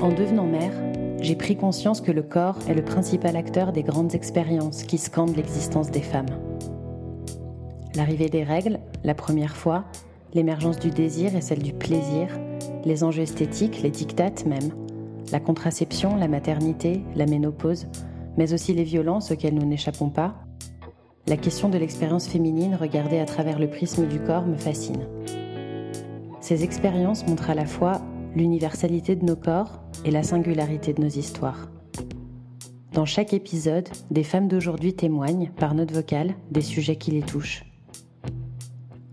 En devenant mère, j'ai pris conscience que le corps est le principal acteur des grandes expériences qui scandent l'existence des femmes. L'arrivée des règles, la première fois, l'émergence du désir et celle du plaisir, les enjeux esthétiques, les dictates même, la contraception, la maternité, la ménopause, mais aussi les violences auxquelles nous n'échappons pas, la question de l'expérience féminine regardée à travers le prisme du corps me fascine. Ces expériences montrent à la fois l'universalité de nos corps et la singularité de nos histoires. Dans chaque épisode, des femmes d'aujourd'hui témoignent, par note vocale, des sujets qui les touchent.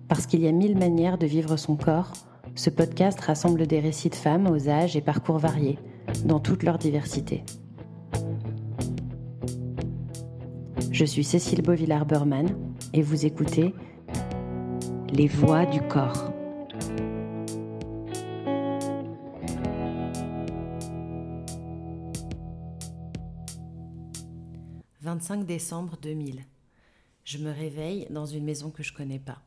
Parce qu'il y a mille manières de vivre son corps, ce podcast rassemble des récits de femmes aux âges et parcours variés, dans toute leur diversité. Je suis Cécile Beauvillard-Berman et vous écoutez Les voix du corps. 25 décembre 2000. Je me réveille dans une maison que je connais pas.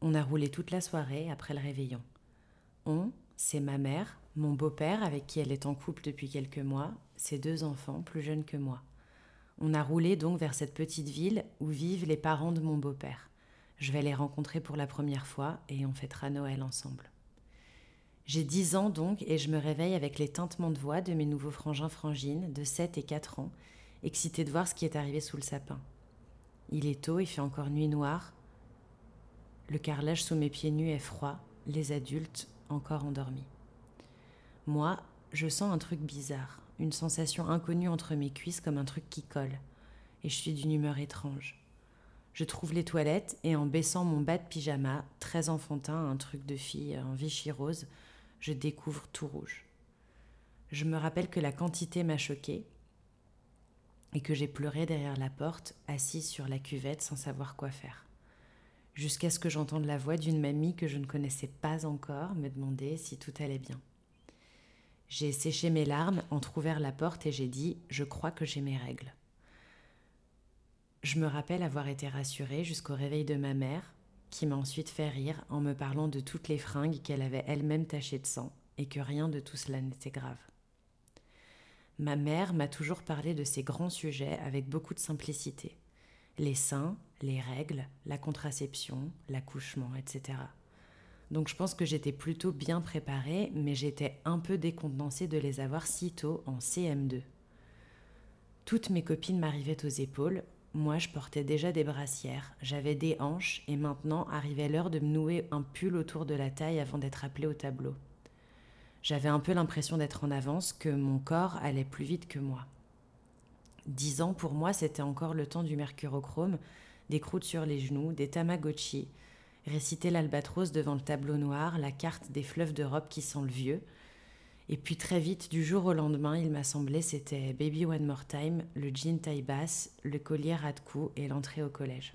On a roulé toute la soirée après le réveillon. On, c'est ma mère, mon beau-père avec qui elle est en couple depuis quelques mois, ses deux enfants plus jeunes que moi. On a roulé donc vers cette petite ville où vivent les parents de mon beau-père. Je vais les rencontrer pour la première fois et on fêtera Noël ensemble. J'ai 10 ans donc et je me réveille avec les tintements de voix de mes nouveaux frangins frangines de 7 et 4 ans, excités de voir ce qui est arrivé sous le sapin. Il est tôt, il fait encore nuit noire. Le carrelage sous mes pieds nus est froid, les adultes encore endormis. Moi, je sens un truc bizarre une sensation inconnue entre mes cuisses comme un truc qui colle, et je suis d'une humeur étrange. Je trouve les toilettes et en baissant mon bas de pyjama, très enfantin, un truc de fille en Vichy rose, je découvre tout rouge. Je me rappelle que la quantité m'a choquée et que j'ai pleuré derrière la porte, assise sur la cuvette sans savoir quoi faire. Jusqu'à ce que j'entende la voix d'une mamie que je ne connaissais pas encore me demander si tout allait bien. J'ai séché mes larmes, entr'ouvert la porte et j'ai dit Je crois que j'ai mes règles. Je me rappelle avoir été rassurée jusqu'au réveil de ma mère, qui m'a ensuite fait rire en me parlant de toutes les fringues qu'elle avait elle-même tachées de sang et que rien de tout cela n'était grave. Ma mère m'a toujours parlé de ces grands sujets avec beaucoup de simplicité. Les seins, les règles, la contraception, l'accouchement, etc. Donc je pense que j'étais plutôt bien préparée, mais j'étais un peu décontenancée de les avoir si tôt en CM2. Toutes mes copines m'arrivaient aux épaules, moi je portais déjà des brassières, j'avais des hanches et maintenant arrivait l'heure de me nouer un pull autour de la taille avant d'être appelée au tableau. J'avais un peu l'impression d'être en avance, que mon corps allait plus vite que moi. Dix ans pour moi c'était encore le temps du mercurochrome, des croûtes sur les genoux, des tamagotchi, réciter l'albatros devant le tableau noir, la carte des fleuves d'Europe qui sent le vieux. Et puis très vite, du jour au lendemain, il m'a semblé c'était Baby One More Time, le jean taille basse, le collier à de cou et l'entrée au collège.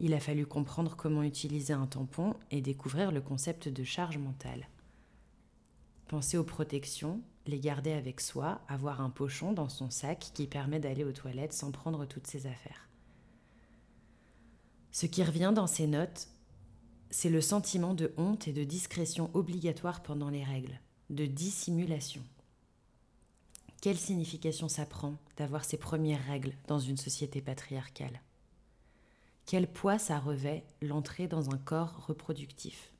Il a fallu comprendre comment utiliser un tampon et découvrir le concept de charge mentale. Penser aux protections, les garder avec soi, avoir un pochon dans son sac qui permet d'aller aux toilettes sans prendre toutes ses affaires. Ce qui revient dans ces notes, c'est le sentiment de honte et de discrétion obligatoire pendant les règles, de dissimulation. Quelle signification ça prend d'avoir ces premières règles dans une société patriarcale? Quel poids ça revêt l'entrée dans un corps reproductif?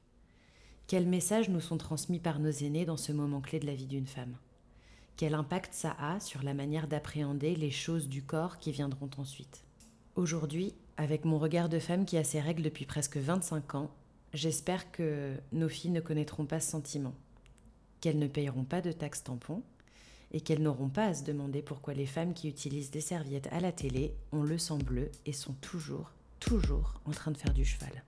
Quels messages nous sont transmis par nos aînés dans ce moment clé de la vie d'une femme? Quel impact ça a sur la manière d'appréhender les choses du corps qui viendront ensuite? Aujourd'hui, avec mon regard de femme qui a ses règles depuis presque 25 ans, j'espère que nos filles ne connaîtront pas ce sentiment, qu'elles ne payeront pas de taxes tampons et qu'elles n'auront pas à se demander pourquoi les femmes qui utilisent des serviettes à la télé ont le sang bleu et sont toujours, toujours en train de faire du cheval.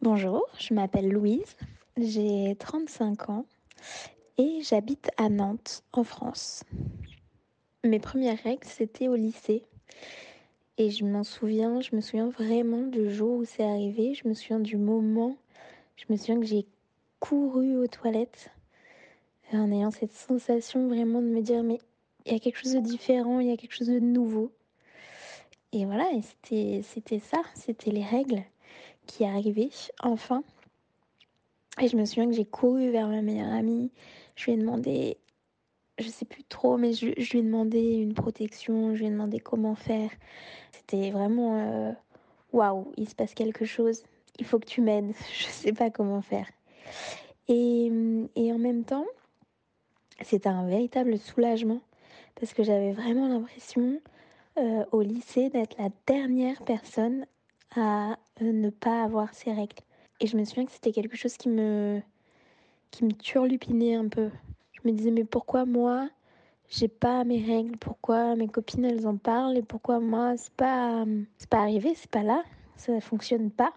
Bonjour, je m'appelle Louise, j'ai 35 ans et j'habite à Nantes, en France. Mes premières règles, c'était au lycée. Et je m'en souviens, je me souviens vraiment du jour où c'est arrivé, je me souviens du moment, je me souviens que j'ai couru aux toilettes en ayant cette sensation vraiment de me dire mais il y a quelque chose de différent, il y a quelque chose de nouveau. Et voilà, c'était, ça, c'était les règles qui arrivaient enfin. Et je me souviens que j'ai couru vers ma meilleure amie. Je lui ai demandé, je sais plus trop, mais je, lui ai demandé une protection, je lui ai demandé comment faire. C'était vraiment euh, waouh, il se passe quelque chose. Il faut que tu m'aides. Je sais pas comment faire. Et, et en même temps, c'était un véritable soulagement parce que j'avais vraiment l'impression euh, au lycée d'être la dernière personne à euh, ne pas avoir ses règles. Et je me souviens que c'était quelque chose qui me, qui me turlupinait un peu. Je me disais, mais pourquoi moi, j'ai pas mes règles? Pourquoi mes copines, elles en parlent? Et pourquoi moi, c'est pas, c'est pas arrivé, c'est pas là, ça ne fonctionne pas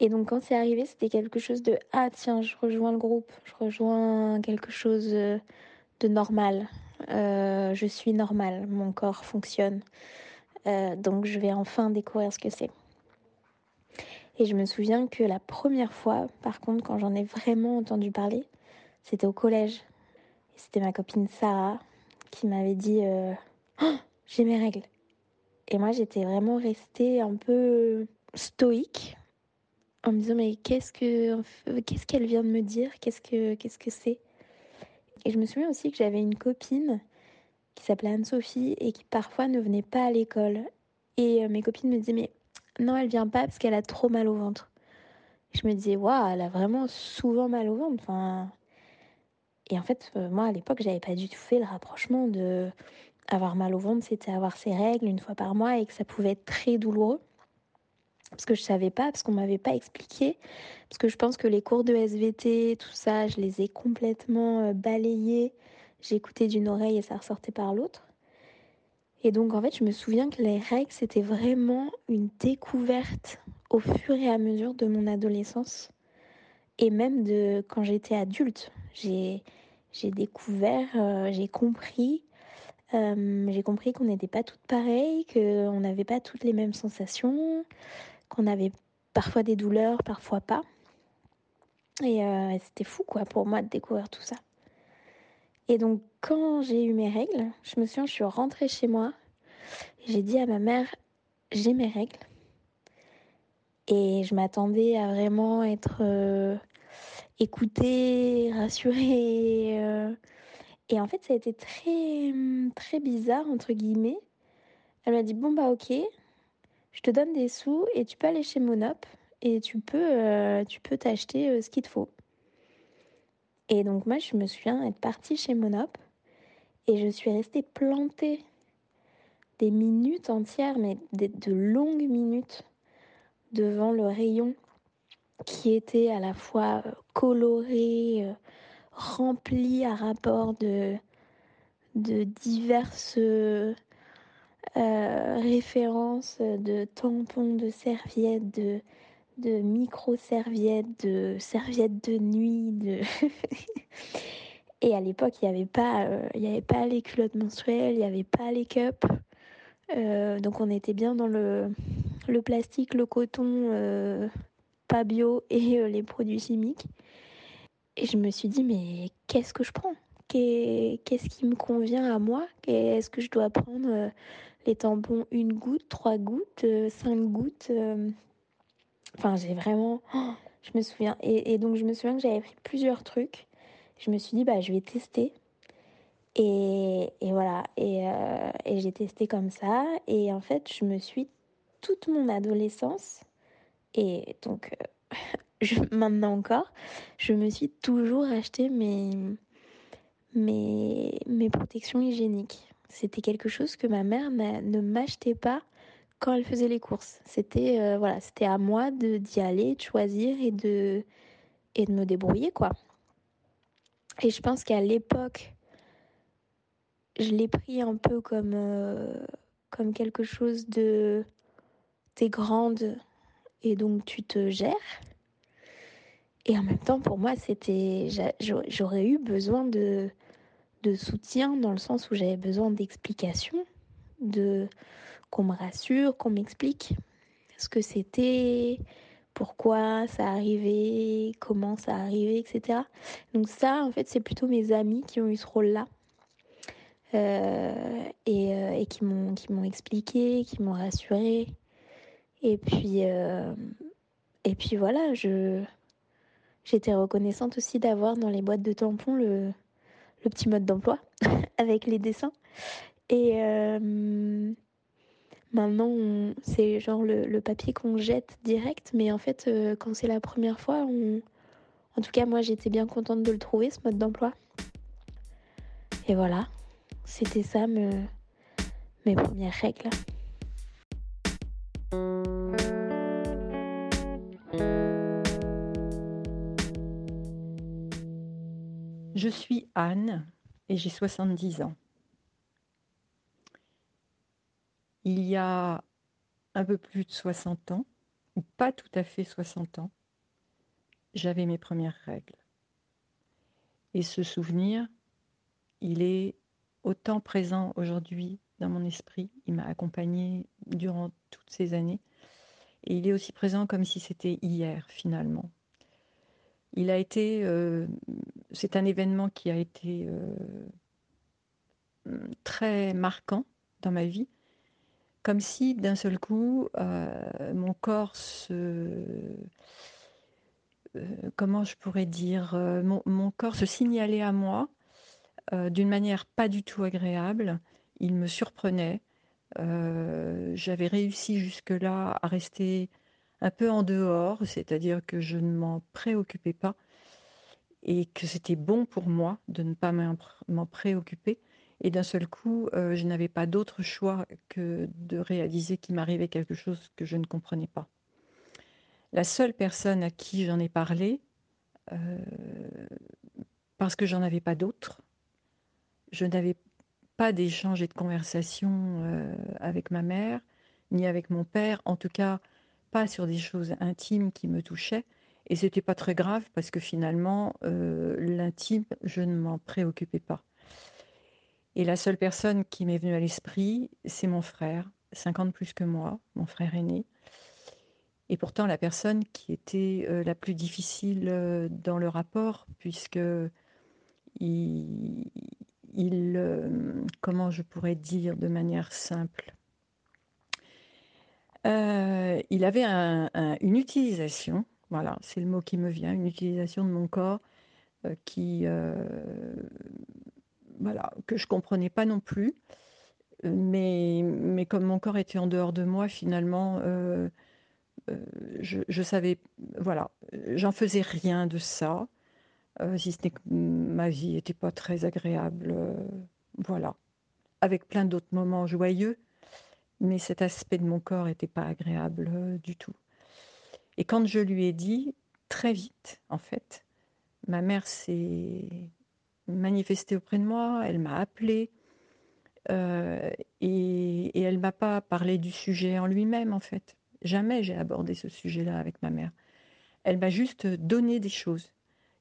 Et donc, quand c'est arrivé, c'était quelque chose de Ah, tiens, je rejoins le groupe, je rejoins quelque chose euh, de normal. Euh, je suis normale, mon corps fonctionne. Euh, donc je vais enfin découvrir ce que c'est. Et je me souviens que la première fois, par contre, quand j'en ai vraiment entendu parler, c'était au collège. C'était ma copine Sarah qui m'avait dit oh, J'ai mes règles. Et moi, j'étais vraiment restée un peu stoïque en me disant Mais qu'est-ce que qu'est-ce qu'elle vient de me dire? Qu'est-ce que qu'est-ce que c'est? Et je me souviens aussi que j'avais une copine qui s'appelait Anne-Sophie et qui parfois ne venait pas à l'école. Et euh, mes copines me disaient mais non, elle vient pas parce qu'elle a trop mal au ventre. je me disais waouh, elle a vraiment souvent mal au ventre. Enfin, et en fait, euh, moi à l'époque, j'avais pas du tout fait le rapprochement de avoir mal au ventre, c'était avoir ses règles une fois par mois et que ça pouvait être très douloureux parce que je savais pas, parce qu'on m'avait pas expliqué, parce que je pense que les cours de SVT, tout ça, je les ai complètement euh, balayés. J'écoutais d'une oreille et ça ressortait par l'autre. Et donc en fait, je me souviens que les règles, c'était vraiment une découverte au fur et à mesure de mon adolescence et même de quand j'étais adulte. J'ai découvert, euh, j'ai compris, euh, j'ai compris qu'on n'était pas toutes pareilles, qu'on n'avait pas toutes les mêmes sensations, qu'on avait parfois des douleurs, parfois pas. Et euh, c'était fou quoi pour moi de découvrir tout ça. Et donc quand j'ai eu mes règles, je me souviens, je suis rentrée chez moi. J'ai dit à ma mère, j'ai mes règles. Et je m'attendais à vraiment être euh, écoutée, rassurée. Euh. Et en fait, ça a été très, très bizarre, entre guillemets. Elle m'a dit, bon bah ok, je te donne des sous et tu peux aller chez Monop et tu peux euh, t'acheter euh, ce qu'il te faut. Et donc moi je me souviens être partie chez Monop et je suis restée plantée des minutes entières, mais de longues minutes devant le rayon qui était à la fois euh, coloré, rempli à rapport de, de diverses euh, référence de tampons, de serviettes, de, de micro-serviettes, de serviettes de nuit. Et à l'époque, il n'y avait, pas, euh, avait pas les culottes menstruelles, il n'y avait pas les cups. Euh, donc on était bien dans le, le plastique, le coton, pas bio et les produits chimiques. Et je me suis dit, mais qu'est-ce que je prends? Qu'est-ce qui me convient à moi? Est-ce que je dois prendre les tampons une goutte, trois gouttes, euh, cinq gouttes. Euh. Enfin, j'ai vraiment. Oh, je me souviens. Et, donc, je me souviens que j'avais pris plusieurs trucs. Je me suis dit, bah, je vais tester. Et, voilà. Euh, et, j'ai testé comme ça. Et en fait, je me suis toute mon adolescence. Et donc, maintenant encore, je me suis toujours acheté mes, mes, mes protections hygiéniques. C'était quelque chose que ma mère ne m'achetait pas quand elle faisait les courses. C'était euh, voilà, c'était à moi de d'y aller, de choisir et de et de me débrouiller quoi. Et je pense qu'à l'époque, je l'ai pris un peu comme euh, comme quelque chose de t'es grande et donc tu te gères. Et en même temps, pour moi, c'était j'aurais eu besoin de de soutien dans le sens où j'avais besoin d'explications, de qu'on me rassure, qu'on m'explique ce que c'était, pourquoi ça arrivait, comment ça arrivait, etc. Donc ça, en fait, c'est plutôt mes amis qui ont eu ce rôle-là. et, qui m'ont qui m'ont expliqué, qui m'ont rassuré. Et puis et puis voilà, je j'étais reconnaissante aussi d'avoir dans les boîtes de tampons le le petit mode d'emploi avec les dessins. Et Maintenant, c'est genre le, papier qu'on jette direct, mais en fait, euh, quand c'est la première fois, on... en tout cas, moi, j'étais bien contente de le trouver, ce mode d'emploi. Et voilà, c'était ça mes premières règles. Je suis Anne et j'ai 70 ans. il y a un peu plus de 60 ans, ou pas tout à fait 60 ans, j'avais mes premières règles. Et ce souvenir, il est autant présent aujourd'hui dans mon esprit, il m'a accompagné durant toutes ces années, et il est aussi présent comme si c'était hier finalement. Il a été, euh, c'est un événement qui a été euh, très marquant dans ma vie, comme si d'un seul coup, euh, mon corps se... Comment je pourrais dire mon, corps se signalait à moi d'une manière pas du tout agréable. Il me surprenait. J'avais réussi jusque-là à rester un peu en dehors, c'est-à-dire que je ne m'en préoccupais pas et que c'était bon pour moi de ne pas m'en préoccuper. Et d'un seul coup, euh, je n'avais pas d'autre choix que de réaliser qu'il m'arrivait quelque chose que je ne comprenais pas. La seule personne à qui j'en ai parlé, euh, parce que j'en avais pas d'autres, je n'avais pas d'échange et de conversation euh, avec ma mère, ni avec mon père, en tout cas pas sur des choses intimes qui me touchaient. Et c'était pas très grave parce que finalement, l'intime, je ne m'en préoccupais pas. Et la seule personne qui m'est venue à l'esprit, c'est mon frère, 50 plus que moi, mon frère aîné. Et pourtant la personne qui était euh, la plus difficile euh, dans le rapport, puisque il, euh, comment je pourrais dire de manière simple, il avait une utilisation, voilà, c'est le mot qui me vient, une utilisation de mon corps qui voilà, que je comprenais pas non plus. Mais, mais comme mon corps était en dehors de moi, finalement, euh, euh, je, savais, voilà, j'en faisais rien de ça, euh, si ce n'est que ma vie n'était pas très agréable, voilà, avec plein d'autres moments joyeux, mais cet aspect de mon corps n'était pas agréable du tout. Et quand je lui ai dit, très vite, en fait, ma mère s'est manifesté auprès de moi, elle m'a appelé euh, et, et, elle m'a pas parlé du sujet en lui-même en fait. Jamais j'ai abordé ce sujet-là avec ma mère. Elle m'a juste donné des choses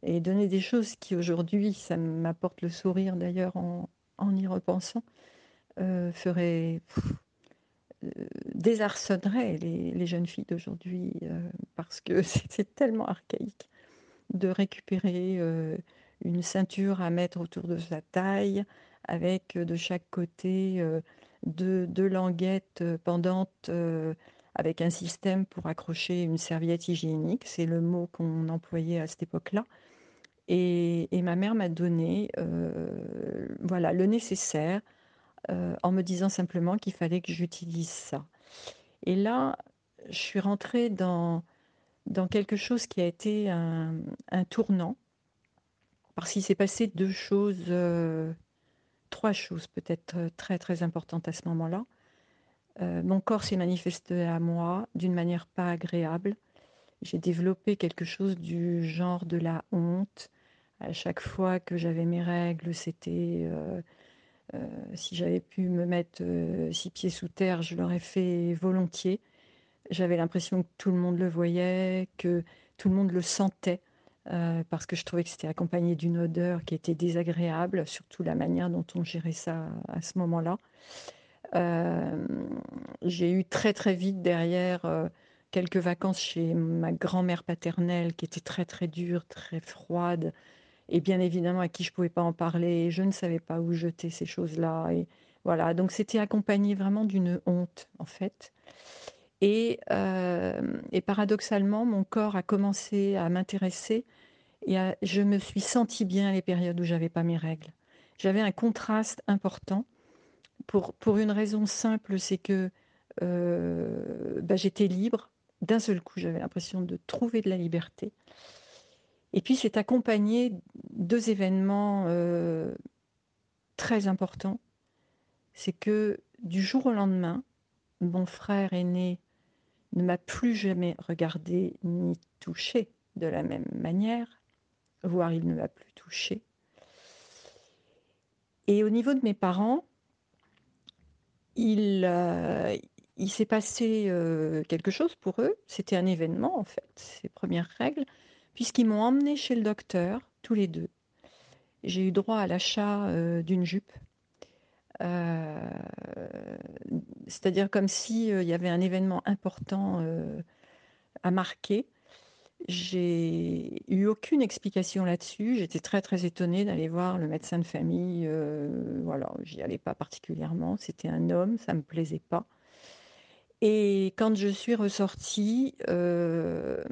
et donné des choses qui aujourd'hui, ça m'apporte le sourire d'ailleurs en, y repensant, euh, ferait désarçonnerait les, jeunes filles d'aujourd'hui parce que c'est tellement archaïque de récupérer une ceinture à mettre autour de sa taille, avec euh, de chaque côté euh, deux, languettes euh, pendantes avec un système pour accrocher une serviette hygiénique. C'est le mot qu'on employait à cette époque-là. Et, ma mère m'a donné voilà, le nécessaire en me disant simplement qu'il fallait que j'utilise ça. Et là, je suis rentrée dans, dans quelque chose qui a été un, tournant parce qu'il s'est passé deux choses, euh, trois choses peut-être euh, très très importantes à ce moment-là. Euh, mon corps s'est manifesté à moi d'une manière pas agréable. J'ai développé quelque chose du genre de la honte. À chaque fois que j'avais mes règles, c'était si j'avais pu me mettre six pieds sous terre, je l'aurais fait volontiers. J'avais l'impression que tout le monde le voyait, que tout le monde le sentait. Euh, parce que je trouvais que c'était accompagné d'une odeur qui était désagréable, surtout la manière dont on gérait ça à ce moment-là. Euh, j'ai eu très très vite derrière euh, quelques vacances chez ma grand-mère paternelle qui était très très dure, très froide et bien évidemment à qui je pouvais pas en parler. Je ne savais pas où jeter ces choses-là et voilà, donc c'était accompagné vraiment d'une honte en fait. Et, et paradoxalement, mon corps a commencé à m'intéresser et je me suis sentie bien les périodes où j'avais pas mes règles. J'avais un contraste important pour, pour une raison simple, c'est que bah, j'étais libre. D'un seul coup, j'avais l'impression de trouver de la liberté. Et puis, c'est accompagné deux événements très importants. C'est que du jour au lendemain, mon frère aîné ne m'a plus jamais regardé ni touché de la même manière, voire il ne m'a plus touché. Et au niveau de mes parents, il, euh, s'est passé euh, quelque chose pour eux. C'était un événement, en fait, ces premières règles, puisqu'ils m'ont emmené chez le docteur, tous les deux. J'ai eu droit à l'achat euh, d'une jupe. C'est-à-dire comme s'il y avait un événement important à marquer. J'ai eu aucune explication là-dessus. J'étais très très étonnée d'aller voir le médecin de famille. Euh, voilà, j'y allais pas particulièrement. C'était un homme, ça me plaisait pas. Et quand je suis ressortie, euh,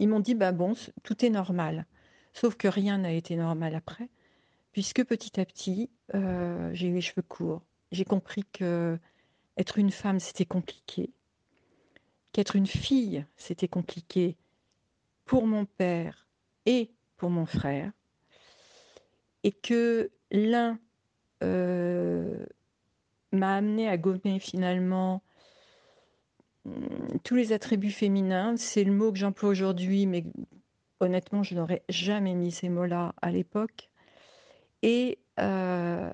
ils m'ont dit bah bon, tout est normal. Sauf que rien n'a été normal après, puisque petit à petit, euh, j'ai eu les cheveux courts. J'ai compris que être une femme, c'était compliqué. Qu'être une fille, c'était compliqué pour mon père et pour mon frère, et que l'un euh, m'a amené à gommer finalement tous les attributs féminins. C'est le mot que j'emploie aujourd'hui, mais honnêtement, je n'aurais jamais mis ces mots-là à l'époque. Et, euh,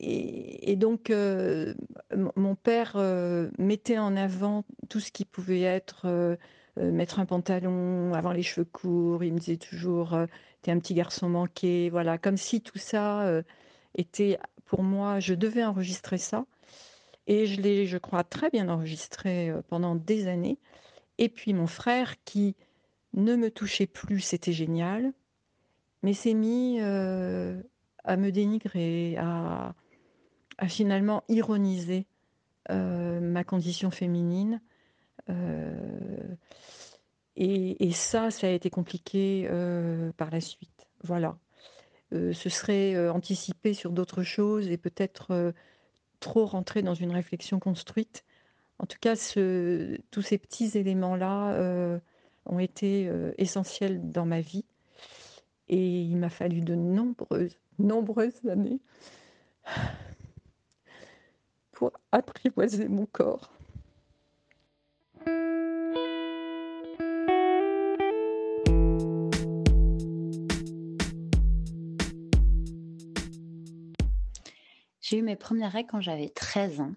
et, donc, euh, mon père mettait en avant tout ce qui pouvait être euh, mettre un pantalon, avoir les cheveux courts. Il me disait toujours, euh, t'es un petit garçon manqué. Voilà, comme si tout ça euh, était pour moi, je devais enregistrer ça. Et je l'ai, je crois, très bien enregistré pendant des années. Et puis mon frère qui ne me touchait plus, c'était génial, mais s'est mis à me dénigrer, à, finalement ironiser ma condition féminine. Et, ça, ça a été compliqué euh, par la suite. Voilà. Euh, ce serait euh, anticiper sur d'autres choses et peut-être trop rentrer dans une réflexion construite. En tout cas, tous ces petits éléments-là ont été essentiels dans ma vie. Et il m'a fallu de nombreuses, nombreuses années pour apprivoiser mon corps. J'ai eu mes premières règles quand j'avais 13 ans,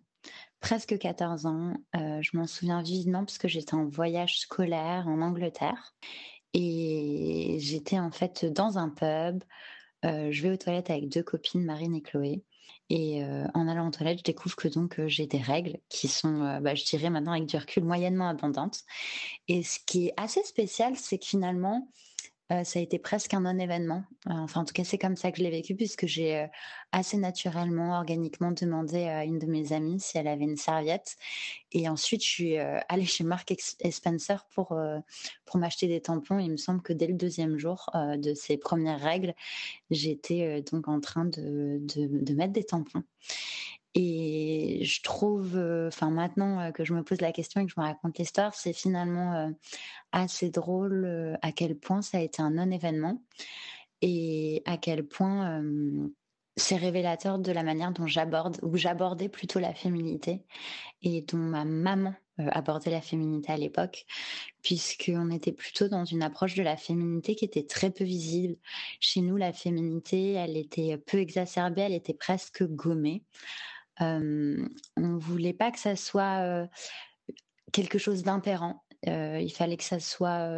presque 14 ans. Euh, je m'en souviens vivement parce que j'étais en voyage scolaire en Angleterre et j'étais en fait dans un pub. Euh, je vais aux toilettes avec deux copines, Marine et Chloé. Et euh, en allant aux toilettes, je découvre que donc j'ai des règles qui sont, bah, je dirais maintenant avec du recul, moyennement abondantes. Et ce qui est assez spécial, c'est que finalement, euh, ça a été presque un non-événement. Euh, enfin, en tout cas, c'est comme ça que je l'ai vécu, puisque j'ai euh, assez naturellement, organiquement demandé à une de mes amies si elle avait une serviette. Et ensuite, je suis allée chez Mark et Spencer pour, pour m'acheter des tampons. Il me semble que dès le deuxième jour de ces premières règles, j'étais donc en train de, de, de mettre des tampons. Et je trouve, enfin maintenant que je me pose la question et que je me raconte l'histoire, c'est finalement assez drôle à quel point ça a été un non-événement et à quel point c'est révélateur de la manière dont j'aborde ou j'abordais plutôt la féminité et dont ma maman abordait la féminité à l'époque, puisqu'on était plutôt dans une approche de la féminité qui était très peu visible. Chez nous, la féminité, elle était peu exacerbée, elle était presque gommée. Euh, on voulait pas que ça soit quelque chose d'impérant. il fallait que ça soit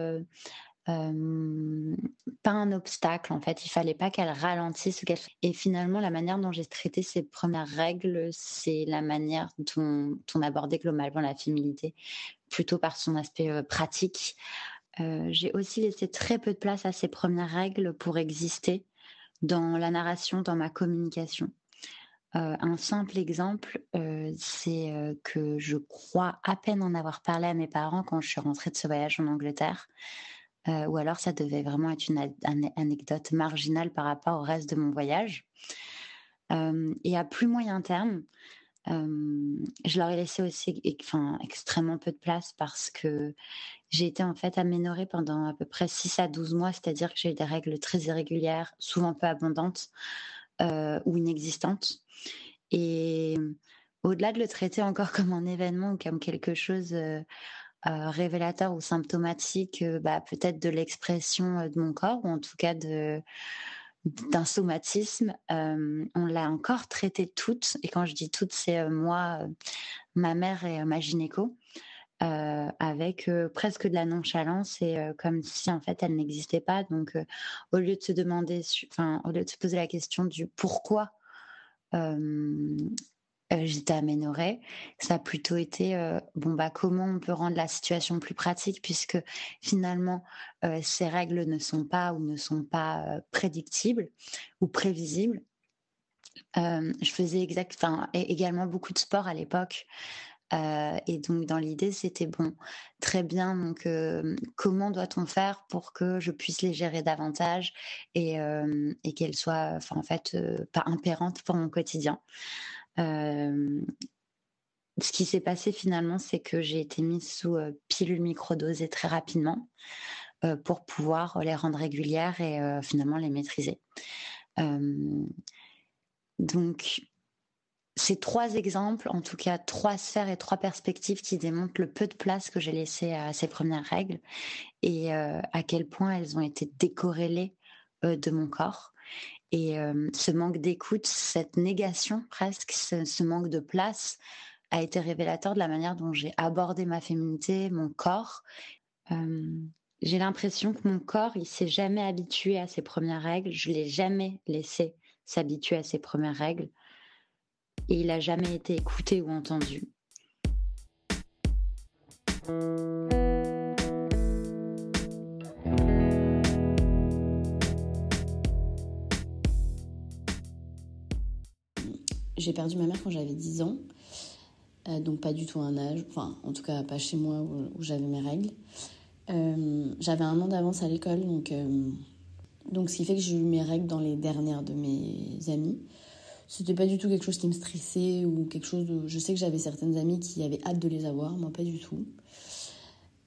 pas un obstacle en fait. Il fallait pas qu'elle ralentisse. Qu'elle... Et finalement, la manière dont j'ai traité ces premières règles, c'est la manière dont on abordait globalement la féminité, plutôt par son aspect pratique. j'ai aussi laissé très peu de place à ces premières règles pour exister dans la narration, dans ma communication. Un simple exemple, c'est que je crois à peine en avoir parlé à mes parents quand je suis rentrée de ce voyage en Angleterre. ou alors ça devait vraiment être une anecdote marginale par rapport au reste de mon voyage. et à plus moyen terme, je leur ai laissé aussi enfin, extrêmement peu de place parce que j'ai été en fait aménorée pendant à peu près 6 à 12 mois, c'est-à-dire que j'ai eu des règles très irrégulières, souvent peu abondantes ou inexistantes. Et au-delà de le traiter encore comme un événement ou comme quelque chose révélateur ou symptomatique, bah, peut-être de l'expression de mon corps ou en tout cas de d'un somatisme. on l'a encore traité toutes, et quand je dis toutes, c'est moi, ma mère et ma gynéco, avec presque de la nonchalance et comme si en fait elle n'existait pas. Donc, au lieu de se demander, enfin, au lieu de se poser la question du pourquoi euh, j'étais aménorée. Ça a plutôt été euh, bon bah comment on peut rendre la situation plus pratique puisque finalement euh, ces règles ne sont pas ou ne sont pas prédictibles ou prévisibles. je faisais exact, également beaucoup de sport à l'époque. Et donc dans l'idée c'était bon, très bien. Donc comment doit-on faire pour que je puisse les gérer davantage et, et qu'elles soient, en fait, pas impérantes pour mon quotidien ce qui s'est passé finalement, c'est que j'ai été mise sous pilule microdosée très rapidement pour pouvoir les rendre régulières et finalement les maîtriser. donc, ces trois exemples, en tout cas trois sphères et trois perspectives qui démontrent le peu de place que j'ai laissé à ces premières règles et à quel point elles ont été décorrélées de mon corps et ce manque d'écoute, cette négation presque, ce, manque de place a été révélateur de la manière dont j'ai abordé ma féminité, mon corps. j'ai l'impression que mon corps, il s'est jamais habitué à ses premières règles. Je l'ai jamais laissé s'habituer à ses premières règles. Et il n'a jamais été écouté ou entendu. J'ai perdu ma mère quand j'avais 10 ans, euh, donc pas du tout un âge, enfin en tout cas pas chez moi où, j'avais mes règles. Euh, j'avais un an d'avance à l'école, donc, euh, donc ce qui fait que j'ai eu mes règles dans les dernières de mes amies. C'était pas du tout quelque chose qui me stressait ou quelque chose de... Je sais que j'avais certaines amies qui avaient hâte de les avoir, moi pas du tout.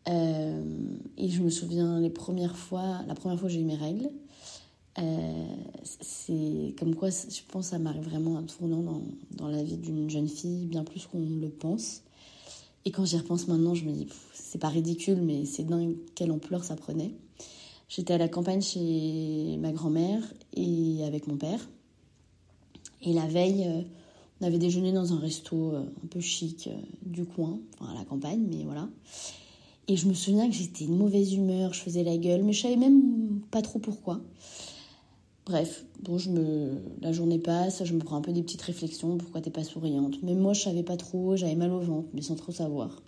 et je me souviens les premières fois, la première fois que j'ai eu mes règles, euh, c'est comme quoi, je pense, ça m'arrive vraiment un tournant dans, dans la vie d'une jeune fille, bien plus qu'on le pense. Et quand j'y repense maintenant, je me dis, c'est pas ridicule, mais c'est dingue quelle ampleur ça prenait. J'étais à la campagne chez ma grand-mère et avec mon père. Et la veille, euh, on avait déjeuné dans un resto euh, un peu chic du coin, enfin à la campagne, mais voilà. Et je me souviens que j'étais de mauvaise humeur, je faisais la gueule, mais je savais même pas trop pourquoi. Bref, bon, je me... la journée passe, je me prends un peu des petites réflexions, pourquoi t'es pas souriante? Même moi, je savais pas trop, j'avais mal au ventre, mais sans trop savoir.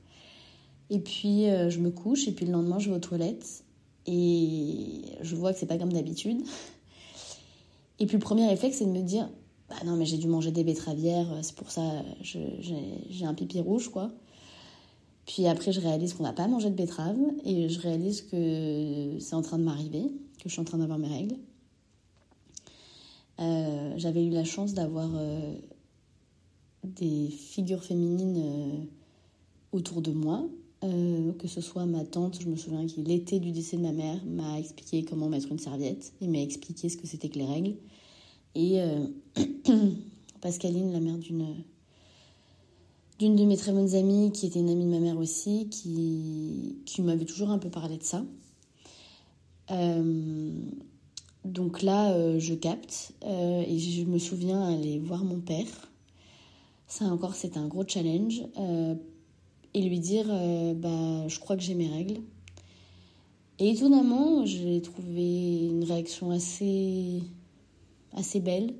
Et puis, euh, je me couche, et puis le lendemain, je vais aux toilettes, et je vois que c'est pas comme d'habitude. Et puis, le premier réflexe, c'est de me dire, bah non, mais j'ai dû manger des betteravières, c'est pour ça, j'ai un pipi rouge, quoi. Puis après, je réalise qu'on n'a pas mangé de betterave, et je réalise que c'est en train de m'arriver, que je suis en train d'avoir mes règles. Euh, j'avais eu la chance d'avoir euh, des figures féminines euh, autour de moi, que ce soit ma tante, je me souviens qui l'été du décès de ma mère m'a expliqué comment mettre une serviette et m'a expliqué ce que c'était que les règles. Et Pascaline, la mère d'une de mes très bonnes amies, qui était une amie de ma mère aussi, qui, m'avait toujours un peu parlé de ça. Donc là, euh, je capte euh, et je me souviens aller voir mon père. Ça encore, c'était un gros challenge. Euh, et lui dire, bah, je crois que j'ai mes règles. Et étonnamment, j'ai trouvé une réaction assez, assez belle,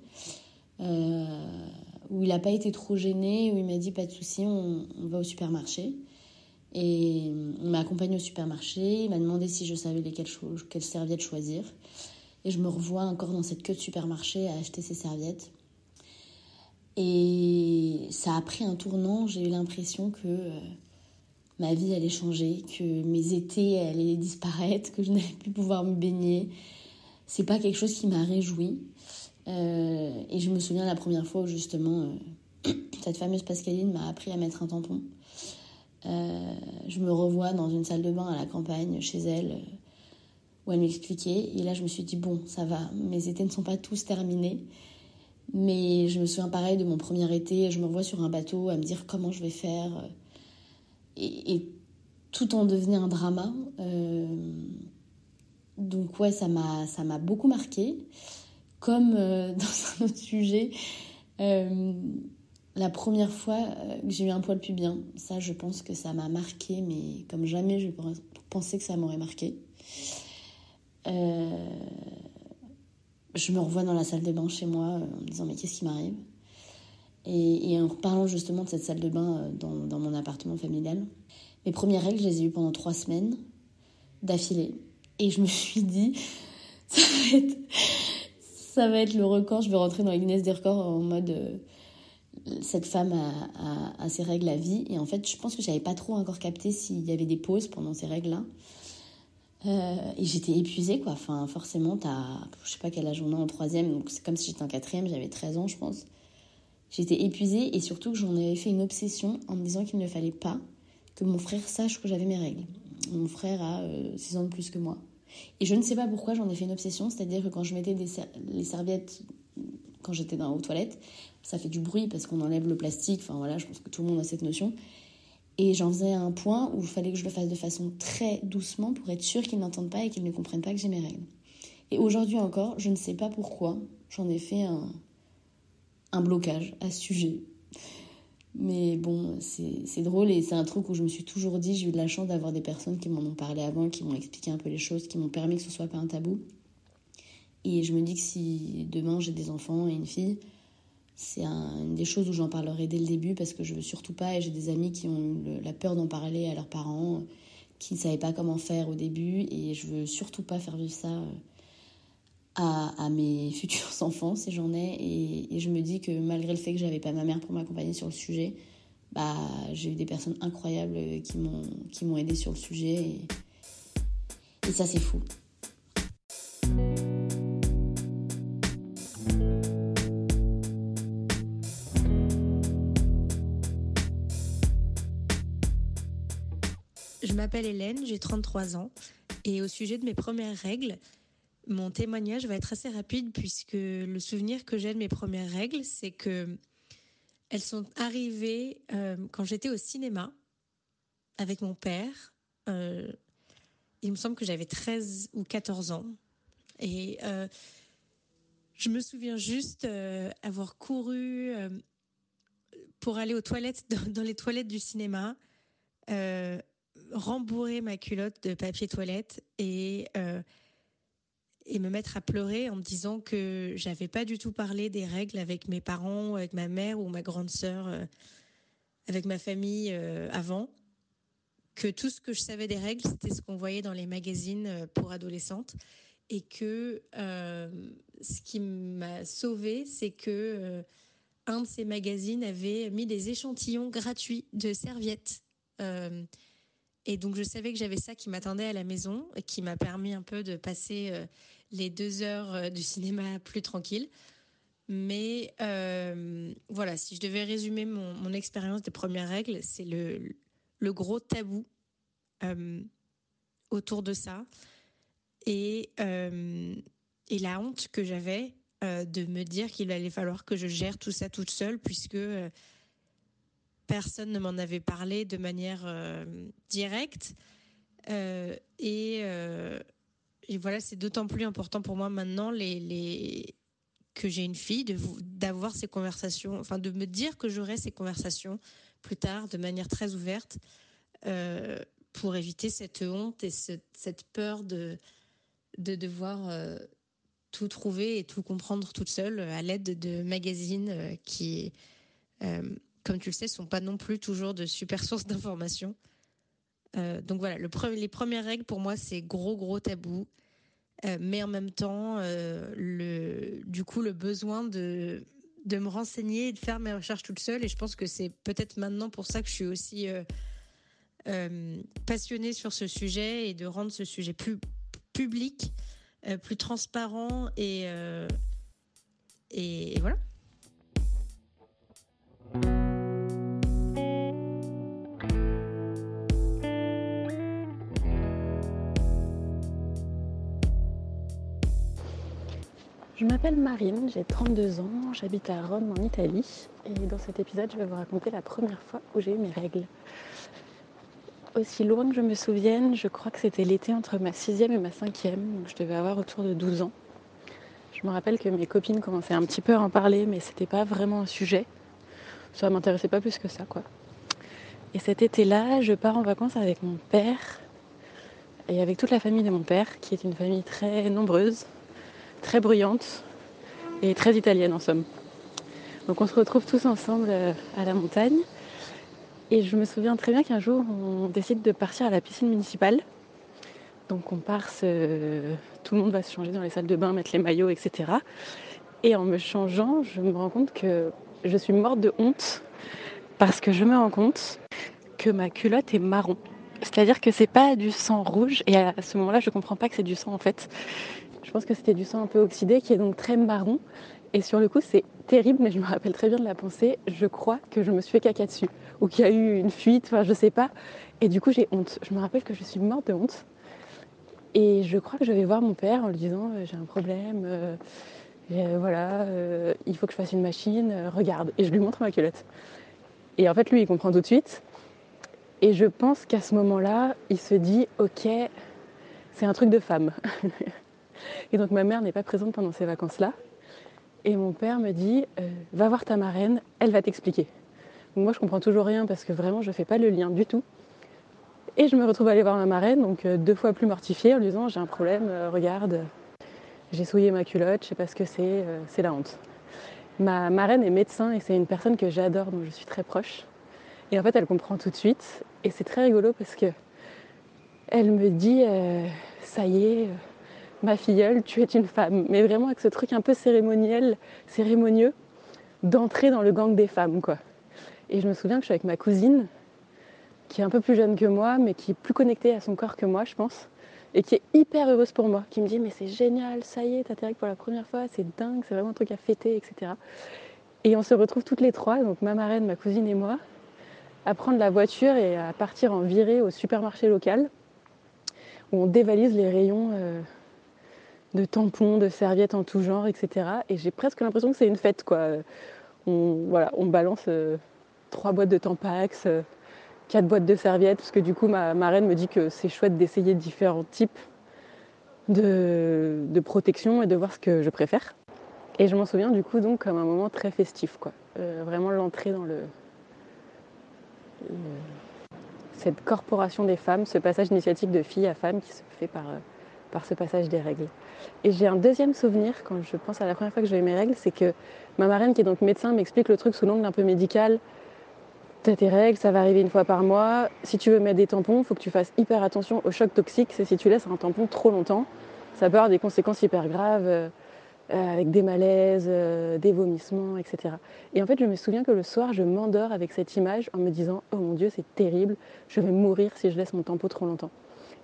où il n'a pas été trop gêné, où il m'a dit, pas de souci, on, va au supermarché. Et il m'a accompagnée au supermarché, il m'a demandé si je savais lesquelles, quelles serviettes choisir. Et je me revois encore dans cette queue de supermarché à acheter ces serviettes. Et ça a pris un tournant, j'ai eu l'impression que euh, ma vie allait changer, que mes étés allaient disparaître, que je n'allais plus pouvoir me baigner. C'est pas quelque chose qui m'a réjoui. Euh, et je me souviens la première fois où justement euh, cette fameuse Pascaline m'a appris à mettre un tampon. je me revois dans une salle de bain à la campagne chez elle où elle m'expliquait. Et là, je me suis dit, bon, ça va, mes étés ne sont pas tous terminés. Mais je me souviens pareil de mon premier été, je me revois sur un bateau à me dire comment je vais faire. Et, tout en devenait un drama. Euh, donc ouais, ça m'a, beaucoup marqué. Comme euh, dans un autre sujet, euh, la première fois que j'ai eu un poil pubien, ça je pense que ça m'a marqué, mais comme jamais je pensais que ça m'aurait marqué. Euh, je me revois dans la salle de bain chez moi euh, en me disant mais qu'est-ce qui m'arrive? Et, en parlant justement de cette salle de bain euh, dans, dans, mon appartement familial, mes premières règles, je les ai eues pendant trois semaines d'affilée. Et je me suis dit, ça va être, ça va être le record, je vais rentrer dans les Guinness des records en mode cette femme a, a, ses règles à vie. Et en fait, je pense que j'avais pas trop encore capté s'il y avait des pauses pendant ces règles-là. Euh, et j'étais épuisée, quoi. Enfin, forcément, t'as, je sais pas quel âge on a en troisième, donc c'est comme si j'étais en quatrième, j'avais 13 ans, je pense. J'étais épuisée et surtout que j'en avais fait une obsession en me disant qu'il ne fallait pas que mon frère sache que j'avais mes règles. Mon frère a 6 euh, ans de plus que moi. Et je ne sais pas pourquoi j'en ai fait une obsession, c'est-à-dire que quand je mettais des les serviettes quand j'étais dans aux toilettes, ça fait du bruit parce qu'on enlève le plastique, enfin voilà, je pense que tout le monde a cette notion. Et j'en faisais un point où il fallait que je le fasse de façon très doucement pour être sûr qu'ils n'entendent pas et qu'ils ne comprennent pas que j'ai mes règles. Et aujourd'hui encore, je ne sais pas pourquoi, j'en ai fait un, un blocage à ce sujet. Mais bon, c'est drôle et c'est un truc où je me suis toujours dit, j'ai eu de la chance d'avoir des personnes qui m'en ont parlé avant, qui m'ont expliqué un peu les choses, qui m'ont permis que ce soit pas un tabou. Et je me dis que si demain j'ai des enfants et une fille, c'est une des choses où j'en parlerai dès le début parce que je veux surtout pas, et j'ai des amis qui ont eu la peur d'en parler à leurs parents, qui ne savaient pas comment faire au début, et je veux surtout pas faire vivre ça euh, à, mes futurs enfants si j'en ai. Et, je me dis que malgré le fait que j'avais pas ma mère pour m'accompagner sur le sujet, bah, j'ai eu des personnes incroyables qui m'ont, aidé sur le sujet, et, et ça c'est fou. Je m'appelle Hélène, j'ai 33 ans et au sujet de mes premières règles, mon témoignage va être assez rapide puisque le souvenir que j'ai de mes premières règles, c'est que elles sont arrivées euh, quand j'étais au cinéma avec mon père. Euh, il me semble que j'avais 13 ou 14 ans et euh, je me souviens juste avoir couru pour aller aux toilettes dans, les toilettes du cinéma rembourrer ma culotte de papier toilette et et me mettre à pleurer en me disant que j'avais pas du tout parlé des règles avec mes parents, avec ma mère ou ma grande sœur, euh, avec ma famille euh, avant. Que tout ce que je savais des règles, c'était ce qu'on voyait dans les magazines pour adolescentes. Et que ce qui m'a sauvée, c'est que un de ces magazines avait mis des échantillons gratuits de serviettes. Et donc, je savais que j'avais ça qui m'attendait à la maison et qui m'a permis un peu de passer euh, les deux heures euh, du cinéma plus tranquille. Mais euh, voilà, si je devais résumer mon, expérience des premières règles, c'est le, gros tabou autour de ça et, et la honte que j'avais de me dire qu'il allait falloir que je gère tout ça toute seule, puisque personne ne m'en avait parlé de manière euh, directe. Euh, euh, et, voilà, c'est d'autant plus important pour moi maintenant que j'ai une fille, d'avoir ces conversations, enfin de me dire que j'aurai ces conversations plus tard de manière très ouverte pour éviter cette honte et cette peur de, de devoir tout trouver et tout comprendre toute seule à l'aide de magazines qui comme tu le sais, sont pas non plus toujours de super sources d'informations. Donc voilà, le les premières règles pour moi, c'est gros, gros tabou. mais en même temps, le, du coup, le besoin de, de me renseigner et de faire mes recherches toute seule. Et je pense que c'est peut-être maintenant pour ça que je suis aussi passionnée sur ce sujet et de rendre ce sujet plus public, plus transparent et, et voilà. Je m'appelle Marine, j'ai 32 ans, j'habite à Rome en Italie et dans cet épisode je vais vous raconter la première fois où j'ai eu mes règles. Aussi loin que je me souvienne, je crois que c'était l'été entre ma sixième et ma cinquième, donc je devais avoir autour de 12 ans. Je me rappelle que mes copines commençaient un petit peu à en parler, mais c'était pas vraiment un sujet. Ça m'intéressait pas plus que ça, quoi. Et cet été-là, je pars en vacances avec mon père et avec toute la famille de mon père, qui est une famille très nombreuse très bruyante et très italienne en somme. Donc on se retrouve tous ensemble euh, à la montagne. Et je me souviens très bien qu'un jour, on décide de partir à la piscine municipale. Donc on part, tout le monde va se changer dans les salles de bain, mettre les maillots, etc. Et en me changeant, je me rends compte que je suis morte de honte parce que je me rends compte que ma culotte est marron. C'est-à-dire que c'est pas du sang rouge et à ce moment-là, je comprends pas que c'est du sang en fait. Je pense que c'était du sang un peu oxydé qui est donc très marron. Et sur le coup, c'est terrible, mais je me rappelle très bien de la pensée. Je crois que je me suis fait caca dessus ou qu'il y a eu une fuite, enfin je sais pas. Et du coup, j'ai honte. Je me rappelle que je suis morte de honte. Et je crois que je vais voir mon père en lui disant euh, j'ai un problème, euh, euh, voilà, il faut que je fasse une machine, regarde. Et je lui montre ma culotte. Et en fait, lui, il comprend tout de suite. Et je pense qu'à ce moment-là, il se dit ok, c'est un truc de femme. Et donc ma mère n'est pas présente pendant ces vacances-là. Et mon père me dit euh, Va voir ta marraine, elle va t'expliquer. Donc moi je comprends toujours rien parce que vraiment je ne fais pas le lien du tout. Et je me retrouve à aller voir ma marraine, donc euh, deux fois plus mortifiée, en lui disant J'ai un problème, euh, regarde, j'ai souillé ma culotte, je sais pas ce que c'est, c'est la honte. Ma marraine est médecin et c'est une personne que j'adore, dont je suis très proche. Et en fait, elle comprend tout de suite. Et c'est très rigolo parce que elle me dit Ça y est, ma filleule, tu es une femme. Mais vraiment avec ce truc un peu cérémoniel, cérémonieux, d'entrer dans le gang des femmes, quoi. Et je me souviens que je suis avec ma cousine, qui est un peu plus jeune que moi, mais qui est plus connectée à son corps que moi, je pense, et qui est hyper heureuse pour moi, qui me dit mais c'est génial, ça y est, t'as pour la première fois, c'est dingue, c'est vraiment un truc à fêter, etc. Et on se retrouve toutes les trois, donc ma marraine, ma cousine et moi, à prendre la voiture et à partir en virée au supermarché local, où on dévalise les rayons euh, de tampons, de serviettes en tout genre, etc. Et j'ai presque l'impression que c'est une fête, quoi. On, voilà, on balance euh, trois boîtes de Tampax, euh, quatre boîtes de serviettes, parce que du coup, ma, reine me dit que c'est chouette d'essayer différents types de, protection et de voir ce que je préfère. Et je m'en souviens du coup donc comme un moment très festif, quoi. Euh, vraiment l'entrée dans le, cette corporation des femmes, ce passage initiatique de fille à femme qui se fait par par ce passage des règles. Et j'ai un deuxième souvenir quand je pense à la première fois que j'ai eu mes règles, c'est que ma marraine, qui est donc médecin, m'explique le truc sous l'angle un peu médical. T'as tes règles, ça va arriver une fois par mois. Si tu veux mettre des tampons, il faut que tu fasses hyper attention au choc toxique. C'est si tu laisses un tampon trop longtemps, ça peut avoir des conséquences hyper graves, euh, avec des malaises, euh, des vomissements, etc. Et en fait, je me souviens que le soir, je m'endors avec cette image en me disant Oh mon Dieu, c'est terrible, je vais mourir si je laisse mon tampon trop longtemps.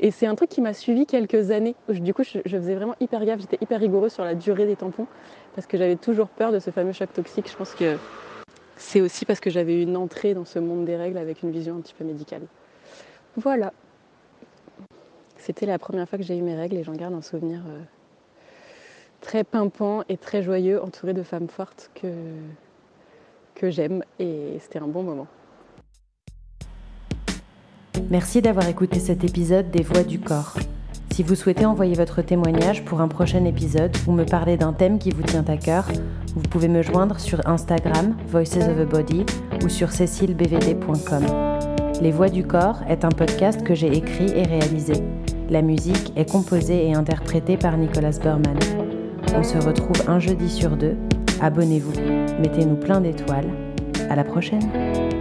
Et c'est un truc qui m'a suivi quelques années. Du coup, je, faisais vraiment hyper gaffe, j'étais hyper rigoureuse sur la durée des tampons parce que j'avais toujours peur de ce fameux choc toxique. Je pense que c'est aussi parce que j'avais une entrée dans ce monde des règles avec une vision un petit peu médicale. Voilà. C'était la première fois que j'ai eu mes règles et j'en garde un souvenir euh, très pimpant et très joyeux, entouré de femmes fortes que, que j'aime et c'était un bon moment. Merci d'avoir écouté cet épisode des Voix du corps. Si vous souhaitez envoyer votre témoignage pour un prochain épisode ou me parler d'un thème qui vous tient à cœur, vous pouvez me joindre sur Instagram Voices of a Body ou sur cécilebvd.com. Les Voix du corps est un podcast que j'ai écrit et réalisé. La musique est composée et interprétée par Nicolas Berman. On se retrouve un jeudi sur deux. Abonnez-vous, mettez-nous plein d'étoiles. À la prochaine!